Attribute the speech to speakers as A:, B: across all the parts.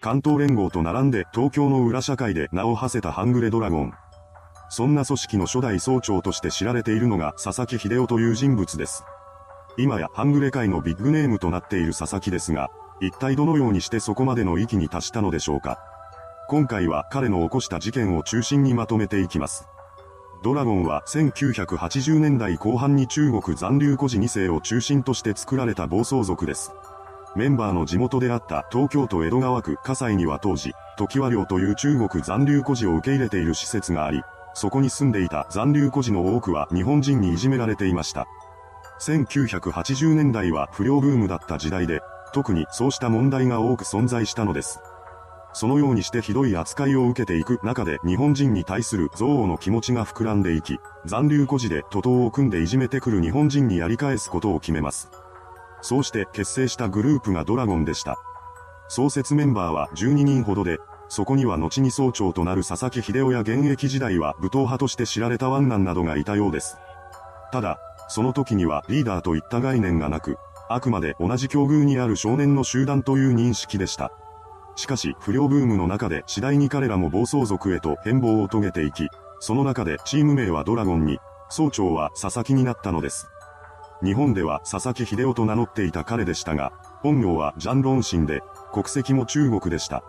A: 関東連合と並んで東京の裏社会で名を馳せた半グレドラゴン。そんな組織の初代総長として知られているのが佐々木秀夫という人物です。今や半グレ界のビッグネームとなっている佐々木ですが、一体どのようにしてそこまでの域に達したのでしょうか。今回は彼の起こした事件を中心にまとめていきます。ドラゴンは1980年代後半に中国残留孤児2世を中心として作られた暴走族です。メンバーの地元であった東京都江戸川区葛西には当時、時和寮という中国残留孤児を受け入れている施設があり、そこに住んでいた残留孤児の多くは日本人にいじめられていました。1980年代は不良ブームだった時代で、特にそうした問題が多く存在したのです。そのようにしてひどい扱いを受けていく中で日本人に対する憎悪の気持ちが膨らんでいき、残留孤児で徒党を組んでいじめてくる日本人にやり返すことを決めます。そうして結成したグループがドラゴンでした。創設メンバーは12人ほどで、そこには後に総長となる佐々木秀夫や現役時代は武闘派として知られたワンナンなどがいたようです。ただ、その時にはリーダーといった概念がなく、あくまで同じ境遇にある少年の集団という認識でした。しかし、不良ブームの中で次第に彼らも暴走族へと変貌を遂げていき、その中でチーム名はドラゴンに、総長は佐々木になったのです。日本では佐々木秀夫と名乗っていた彼でしたが、本名はジャンロンシンで、国籍も中国でした。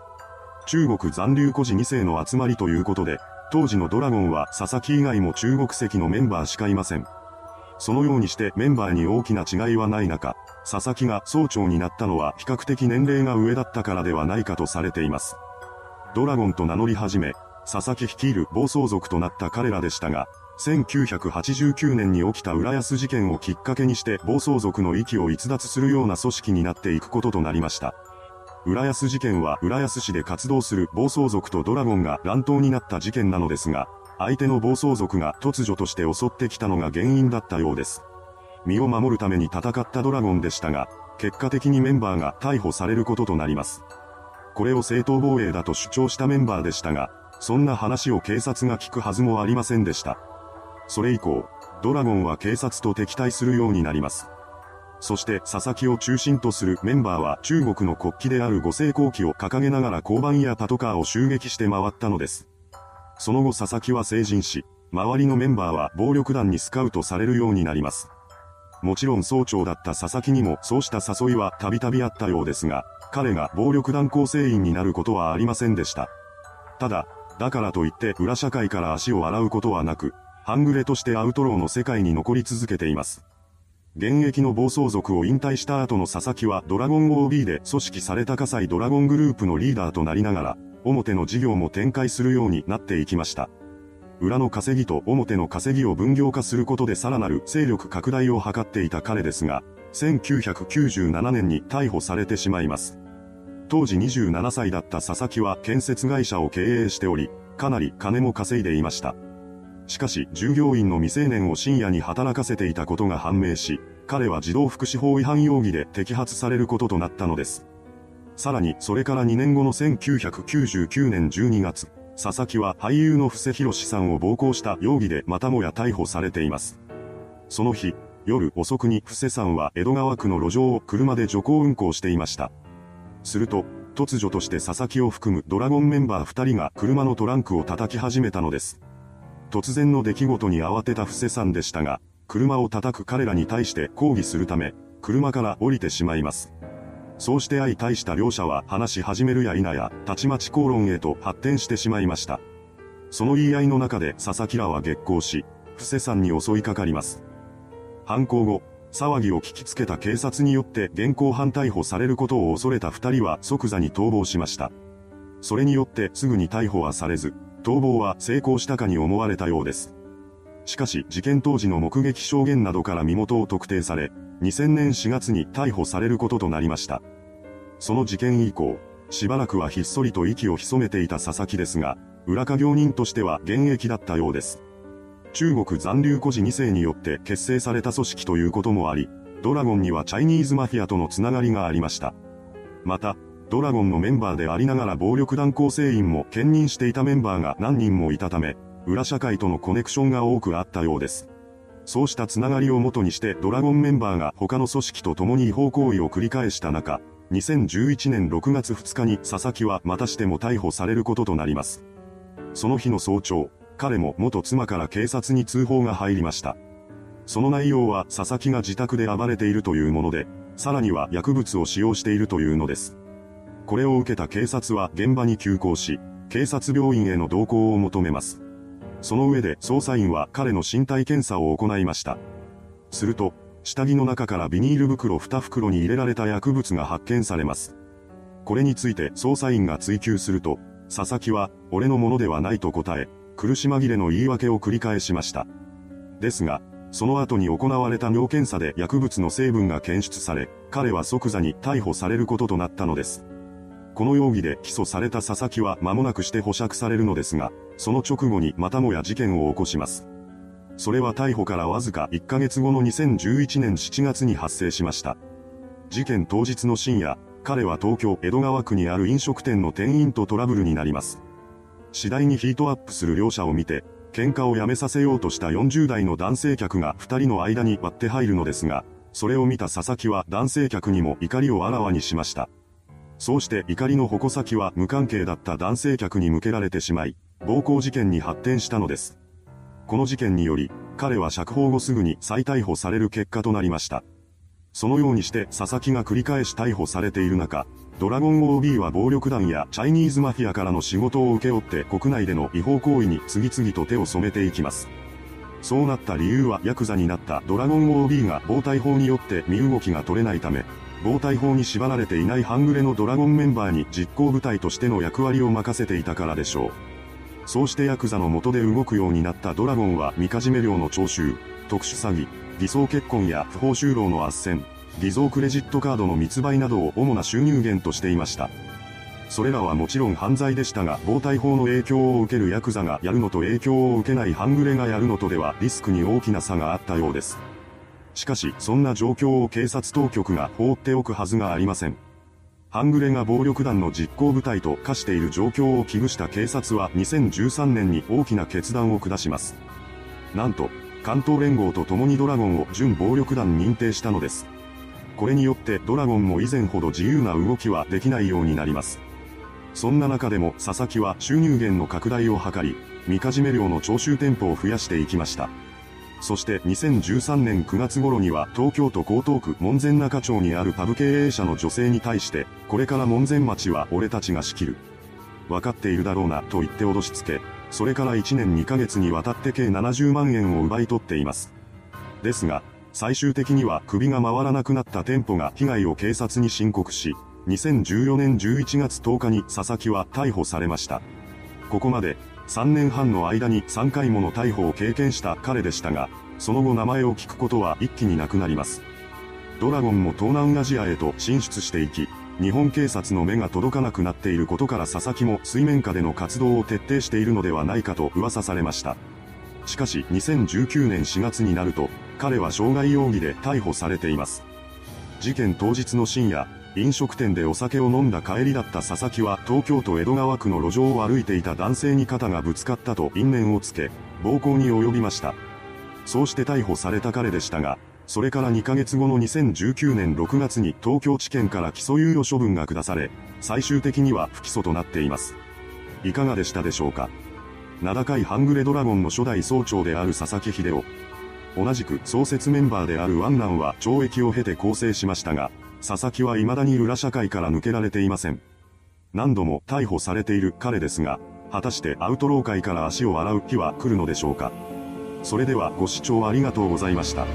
A: 中国残留孤児2世の集まりということで、当時のドラゴンは佐々木以外も中国籍のメンバーしかいません。そのようにしてメンバーに大きな違いはない中、佐々木が総長になったのは比較的年齢が上だったからではないかとされています。ドラゴンと名乗り始め、佐々木率いる暴走族となった彼らでしたが、1989年に起きた浦安事件をきっかけにして暴走族の息を逸脱するような組織になっていくこととなりました。浦安事件は浦安市で活動する暴走族とドラゴンが乱闘になった事件なのですが、相手の暴走族が突如として襲ってきたのが原因だったようです。身を守るために戦ったドラゴンでしたが、結果的にメンバーが逮捕されることとなります。これを正当防衛だと主張したメンバーでしたが、そんな話を警察が聞くはずもありませんでした。それ以降、ドラゴンは警察と敵対するようになります。そして佐々木を中心とするメンバーは中国の国旗である五星国旗を掲げながら交番やパトカーを襲撃して回ったのです。その後佐々木は成人し、周りのメンバーは暴力団にスカウトされるようになります。もちろん総長だった佐々木にもそうした誘いはたびたびあったようですが、彼が暴力団構成員になることはありませんでした。ただ、だからといって裏社会から足を洗うことはなく、半グレとしてアウトローの世界に残り続けています。現役の暴走族を引退した後の佐々木はドラゴン OB で組織された火災ドラゴングループのリーダーとなりながら、表の事業も展開するようになっていきました。裏の稼ぎと表の稼ぎを分業化することでさらなる勢力拡大を図っていた彼ですが、1997年に逮捕されてしまいます。当時27歳だった佐々木は建設会社を経営しており、かなり金も稼いでいました。しかし、従業員の未成年を深夜に働かせていたことが判明し、彼は児童福祉法違反容疑で摘発されることとなったのです。さらに、それから2年後の1999年12月、佐々木は俳優の布施博さんを暴行した容疑でまたもや逮捕されています。その日、夜遅くに布施さんは江戸川区の路上を車で徐行運行していました。すると、突如として佐々木を含むドラゴンメンバー2人が車のトランクを叩き始めたのです。突然の出来事に慌てた布施さんでしたが、車を叩く彼らに対して抗議するため、車から降りてしまいます。そうして相対した両者は話し始めるや否や、たちまち口論へと発展してしまいました。その言い合いの中で佐々木らは激高し、布施さんに襲いかかります。犯行後、騒ぎを聞きつけた警察によって現行犯逮捕されることを恐れた二人は即座に逃亡しました。それによってすぐに逮捕はされず、逃亡は成功したかに思われたようです。しかし事件当時の目撃証言などから身元を特定され、2000年4月に逮捕されることとなりました。その事件以降、しばらくはひっそりと息を潜めていた佐々木ですが、裏稼業人としては現役だったようです。中国残留孤児2世によって結成された組織ということもあり、ドラゴンにはチャイニーズマフィアとのつながりがありました。また、ドラゴンのメンバーでありながら暴力団構成員も兼任していたメンバーが何人もいたため、裏社会とのコネクションが多くあったようです。そうしたつながりをもとにしてドラゴンメンバーが他の組織と共に違法行為を繰り返した中、2011年6月2日に佐々木はまたしても逮捕されることとなります。その日の早朝、彼も元妻から警察に通報が入りました。その内容は佐々木が自宅で暴れているというもので、さらには薬物を使用しているというのです。これを受けた警察は現場に急行し、警察病院への同行を求めます。その上で捜査員は彼の身体検査を行いました。すると、下着の中からビニール袋2袋に入れられた薬物が発見されます。これについて捜査員が追及すると、佐々木は、俺のものではないと答え、苦し紛れの言い訳を繰り返しました。ですが、その後に行われた尿検査で薬物の成分が検出され、彼は即座に逮捕されることとなったのです。この容疑で起訴された佐々木は間もなくして保釈されるのですが、その直後にまたもや事件を起こします。それは逮捕からわずか1ヶ月後の2011年7月に発生しました。事件当日の深夜、彼は東京江戸川区にある飲食店の店員とトラブルになります。次第にヒートアップする両者を見て、喧嘩をやめさせようとした40代の男性客が2人の間に割って入るのですが、それを見た佐々木は男性客にも怒りをあらわにしました。そうして怒りの矛先は無関係だった男性客に向けられてしまい、暴行事件に発展したのです。この事件により、彼は釈放後すぐに再逮捕される結果となりました。そのようにして佐々木が繰り返し逮捕されている中、ドラゴン OB は暴力団やチャイニーズマフィアからの仕事を請け負って国内での違法行為に次々と手を染めていきます。そうなった理由はヤクザになったドラゴン OB が防体法によって身動きが取れないため、防体法に縛られていない半グレのドラゴンメンバーに実行部隊としての役割を任せていたからでしょう。そうしてヤクザの下で動くようになったドラゴンはみかじめ料の徴収、特殊詐欺、偽装結婚や不法就労の斡旋、偽造クレジットカードの密売などを主な収入源としていました。それらはもちろん犯罪でしたが、防体法の影響を受けるヤクザがやるのと影響を受けない半グレがやるのとではリスクに大きな差があったようです。しかし、そんな状況を警察当局が放っておくはずがありません。半グレが暴力団の実行部隊と化している状況を危惧した警察は2013年に大きな決断を下します。なんと、関東連合と共にドラゴンを準暴力団認定したのです。これによってドラゴンも以前ほど自由な動きはできないようになります。そんな中でも佐々木は収入源の拡大を図り、みかじめ料の徴収店舗を増やしていきました。そして2013年9月頃には東京都江東区門前仲町にあるパブ経営者の女性に対して、これから門前町は俺たちが仕切る。分かっているだろうなと言って脅しつけ、それから1年2ヶ月にわたって計70万円を奪い取っています。ですが、最終的には首が回らなくなった店舗が被害を警察に申告し、2014年11月10日に佐々木は逮捕されました。ここまで3年半の間に3回もの逮捕を経験した彼でしたが、その後名前を聞くことは一気になくなります。ドラゴンも東南アジアへと進出していき、日本警察の目が届かなくなっていることから佐々木も水面下での活動を徹底しているのではないかと噂されました。しかし2019年4月になると、彼は傷害容疑で逮捕されています。事件当日の深夜、飲食店でお酒を飲んだ帰りだった佐々木は東京都江戸川区の路上を歩いていた男性に肩がぶつかったと因縁をつけ、暴行に及びました。そうして逮捕された彼でしたが、それから2ヶ月後の2019年6月に東京地検から起訴猶予処分が下され、最終的には不起訴となっています。いかがでしたでしょうか名高いハングレドラゴンの初代総長である佐々木秀夫。同じく創設メンバーであるワンナンは懲役を経て更生しましたが、佐々木は未だに裏社会から抜けられていません。何度も逮捕されている彼ですが、果たしてアウトロー界から足を洗う日は来るのでしょうか。それではご視聴ありがとうございました。